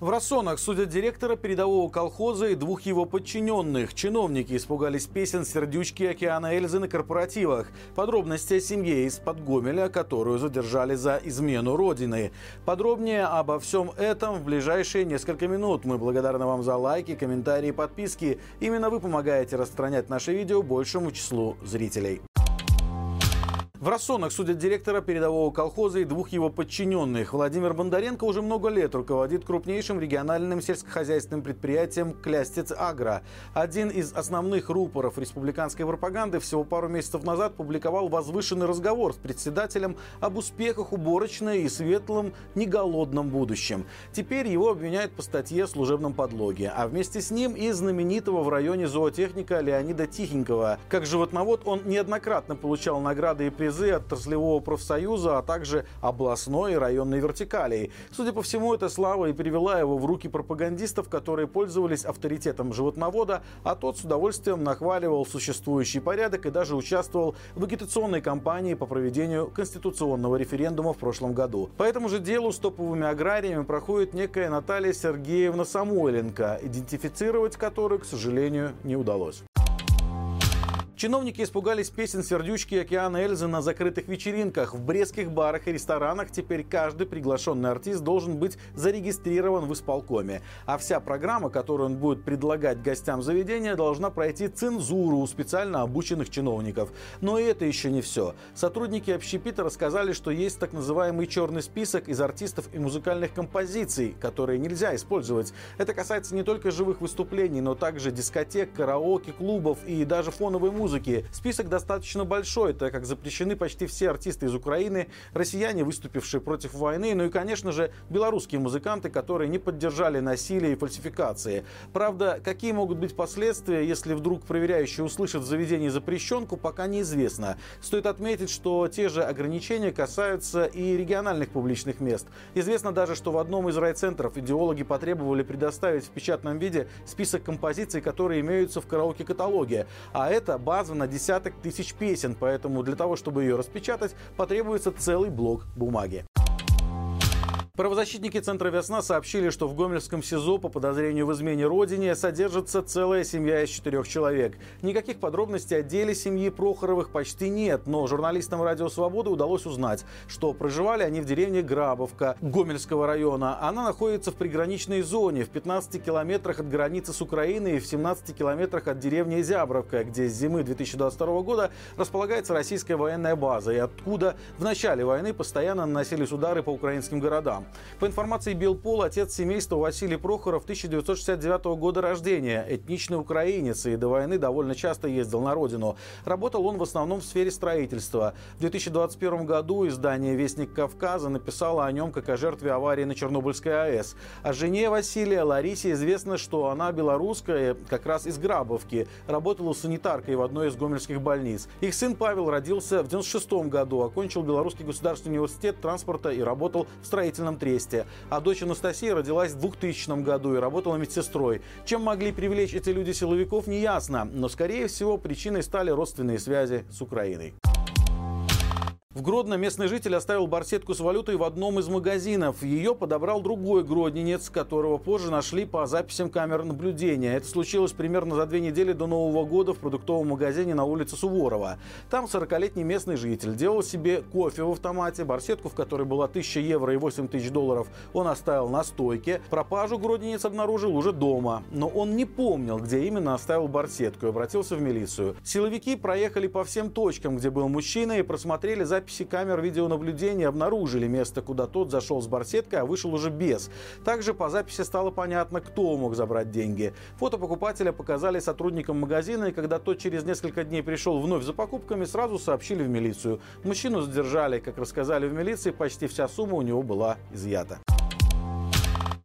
В Рассонах судят директора передового колхоза и двух его подчиненных. Чиновники испугались песен «Сердючки океана Эльзы» на корпоративах. Подробности о семье из-под Гомеля, которую задержали за измену Родины. Подробнее обо всем этом в ближайшие несколько минут. Мы благодарны вам за лайки, комментарии подписки. Именно вы помогаете распространять наше видео большему числу зрителей. В Рассонах судят директора передового колхоза и двух его подчиненных. Владимир Бондаренко уже много лет руководит крупнейшим региональным сельскохозяйственным предприятием «Клястец Агро». Один из основных рупоров республиканской пропаганды всего пару месяцев назад публиковал возвышенный разговор с председателем об успехах уборочной и светлом, неголодном будущем. Теперь его обвиняют по статье о служебном подлоге, а вместе с ним и знаменитого в районе зоотехника Леонида Тихенького. Как животновод он неоднократно получал награды и призы призы от отраслевого профсоюза, а также областной и районной вертикалей. Судя по всему, эта слава и привела его в руки пропагандистов, которые пользовались авторитетом животновода, а тот с удовольствием нахваливал существующий порядок и даже участвовал в агитационной кампании по проведению конституционного референдума в прошлом году. По этому же делу с топовыми аграриями проходит некая Наталья Сергеевна Самойленко, идентифицировать которую, к сожалению, не удалось. Чиновники испугались песен «Сердючки» океана Эльзы на закрытых вечеринках. В брестских барах и ресторанах теперь каждый приглашенный артист должен быть зарегистрирован в исполкоме. А вся программа, которую он будет предлагать гостям заведения, должна пройти цензуру у специально обученных чиновников. Но и это еще не все. Сотрудники общепита рассказали, что есть так называемый черный список из артистов и музыкальных композиций, которые нельзя использовать. Это касается не только живых выступлений, но также дискотек, караоке, клубов и даже фоновой музыки музыки. Список достаточно большой, так как запрещены почти все артисты из Украины, россияне, выступившие против войны, ну и, конечно же, белорусские музыканты, которые не поддержали насилие и фальсификации. Правда, какие могут быть последствия, если вдруг проверяющий услышит в заведении запрещенку, пока неизвестно. Стоит отметить, что те же ограничения касаются и региональных публичных мест. Известно даже, что в одном из райцентров идеологи потребовали предоставить в печатном виде список композиций, которые имеются в караоке-каталоге. А это база база на десяток тысяч песен, поэтому для того, чтобы ее распечатать, потребуется целый блок бумаги. Правозащитники Центра «Весна» сообщили, что в Гомельском СИЗО по подозрению в измене родине содержится целая семья из четырех человек. Никаких подробностей о деле семьи Прохоровых почти нет, но журналистам «Радио Свобода» удалось узнать, что проживали они в деревне Грабовка Гомельского района. Она находится в приграничной зоне в 15 километрах от границы с Украиной и в 17 километрах от деревни Зябровка, где с зимы 2022 года располагается российская военная база и откуда в начале войны постоянно наносились удары по украинским городам. По информации Белпол, отец семейства Василий Прохоров 1969 года рождения, этничный украинец и до войны довольно часто ездил на родину. Работал он в основном в сфере строительства. В 2021 году издание «Вестник Кавказа» написало о нем как о жертве аварии на Чернобыльской АЭС. О жене Василия Ларисе известно, что она белорусская, как раз из Грабовки, работала санитаркой в одной из гомельских больниц. Их сын Павел родился в 1996 году, окончил Белорусский государственный университет транспорта и работал в строительном тресте. А дочь Анастасия родилась в 2000 году и работала медсестрой. Чем могли привлечь эти люди силовиков, неясно. Но, скорее всего, причиной стали родственные связи с Украиной. В Гродно местный житель оставил барсетку с валютой в одном из магазинов. Ее подобрал другой гродненец, которого позже нашли по записям камер наблюдения. Это случилось примерно за две недели до Нового года в продуктовом магазине на улице Суворова. Там 40-летний местный житель делал себе кофе в автомате. Барсетку, в которой была 1000 евро и 8 тысяч долларов, он оставил на стойке. Пропажу гродненец обнаружил уже дома. Но он не помнил, где именно оставил барсетку и обратился в милицию. Силовики проехали по всем точкам, где был мужчина и просмотрели записи записи камер видеонаблюдения обнаружили место, куда тот зашел с барсеткой, а вышел уже без. Также по записи стало понятно, кто мог забрать деньги. Фото покупателя показали сотрудникам магазина, и когда тот через несколько дней пришел вновь за покупками, сразу сообщили в милицию. Мужчину задержали, как рассказали в милиции, почти вся сумма у него была изъята.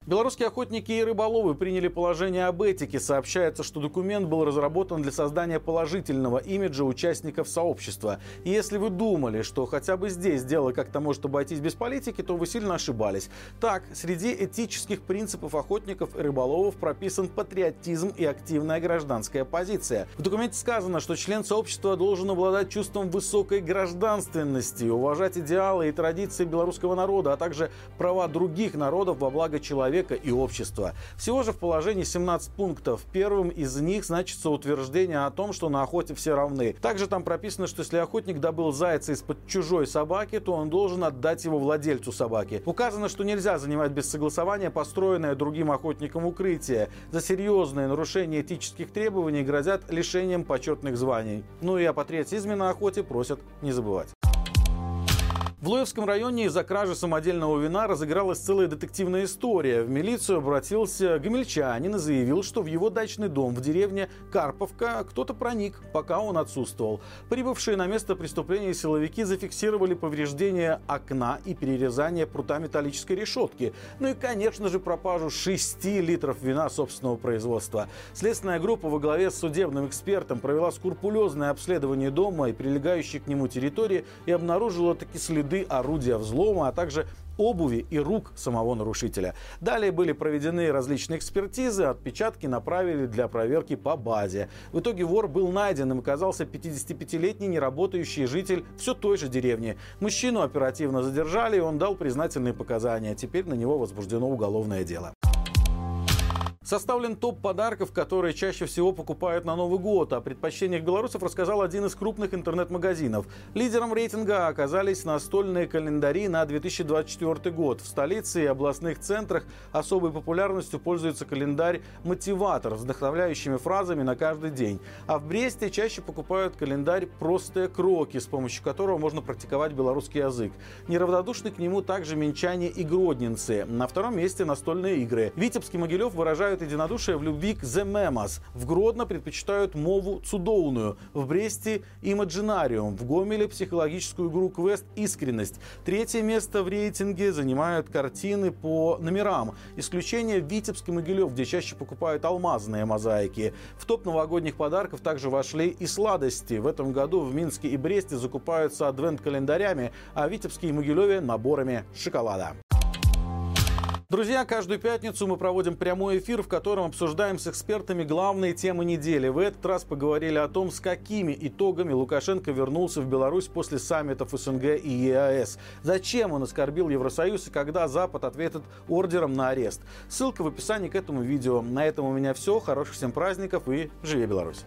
Белорусские охотники и рыболовы приняли положение об этике. Сообщается, что документ был разработан для создания положительного имиджа участников сообщества. И если вы думали, что хотя бы здесь дело как-то может обойтись без политики, то вы сильно ошибались. Так, среди этических принципов охотников и рыболовов прописан патриотизм и активная гражданская позиция. В документе сказано, что член сообщества должен обладать чувством высокой гражданственности, уважать идеалы и традиции белорусского народа, а также права других народов во благо человека человека и общества. Всего же в положении 17 пунктов. Первым из них значится утверждение о том, что на охоте все равны. Также там прописано, что если охотник добыл зайца из-под чужой собаки, то он должен отдать его владельцу собаки. Указано, что нельзя занимать без согласования построенное другим охотником укрытие. За серьезное нарушение этических требований грозят лишением почетных званий. Ну и о патриотизме на охоте просят не забывать. В Лоевском районе из-за кражи самодельного вина разыгралась целая детективная история. В милицию обратился гомельчанин и заявил, что в его дачный дом в деревне Карповка кто-то проник, пока он отсутствовал. Прибывшие на место преступления силовики зафиксировали повреждение окна и перерезание прута металлической решетки. Ну и, конечно же, пропажу 6 литров вина собственного производства. Следственная группа во главе с судебным экспертом провела скрупулезное обследование дома и прилегающей к нему территории и обнаружила такие следы следы орудия взлома, а также обуви и рук самого нарушителя. Далее были проведены различные экспертизы, отпечатки направили для проверки по базе. В итоге вор был найден, им оказался 55-летний неработающий житель все той же деревни. Мужчину оперативно задержали, и он дал признательные показания. Теперь на него возбуждено уголовное дело. Составлен топ подарков, которые чаще всего покупают на Новый год. О предпочтениях белорусов рассказал один из крупных интернет-магазинов. Лидером рейтинга оказались настольные календари на 2024 год. В столице и областных центрах особой популярностью пользуется календарь «Мотиватор» с вдохновляющими фразами на каждый день. А в Бресте чаще покупают календарь «Простые кроки», с помощью которого можно практиковать белорусский язык. Неравнодушны к нему также минчане и гродненцы. На втором месте настольные игры. Витебск и Могилев выражают выражают единодушие в любви к The Memas. В Гродно предпочитают мову цудоўную. В Бресте – имаджинариум. В Гомеле – психологическую игру квест «Искренность». Третье место в рейтинге занимают картины по номерам. Исключение в Витебск и Могилев, где чаще покупают алмазные мозаики. В топ новогодних подарков также вошли и сладости. В этом году в Минске и Бресте закупаются адвент-календарями, а в Витебске и Могилеве – наборами шоколада. Друзья, каждую пятницу мы проводим прямой эфир, в котором обсуждаем с экспертами главные темы недели. В этот раз поговорили о том, с какими итогами Лукашенко вернулся в Беларусь после саммитов СНГ и ЕАЭС. Зачем он оскорбил Евросоюз и когда Запад ответит ордером на арест. Ссылка в описании к этому видео. На этом у меня все. Хороших всем праздников и живи Беларусь!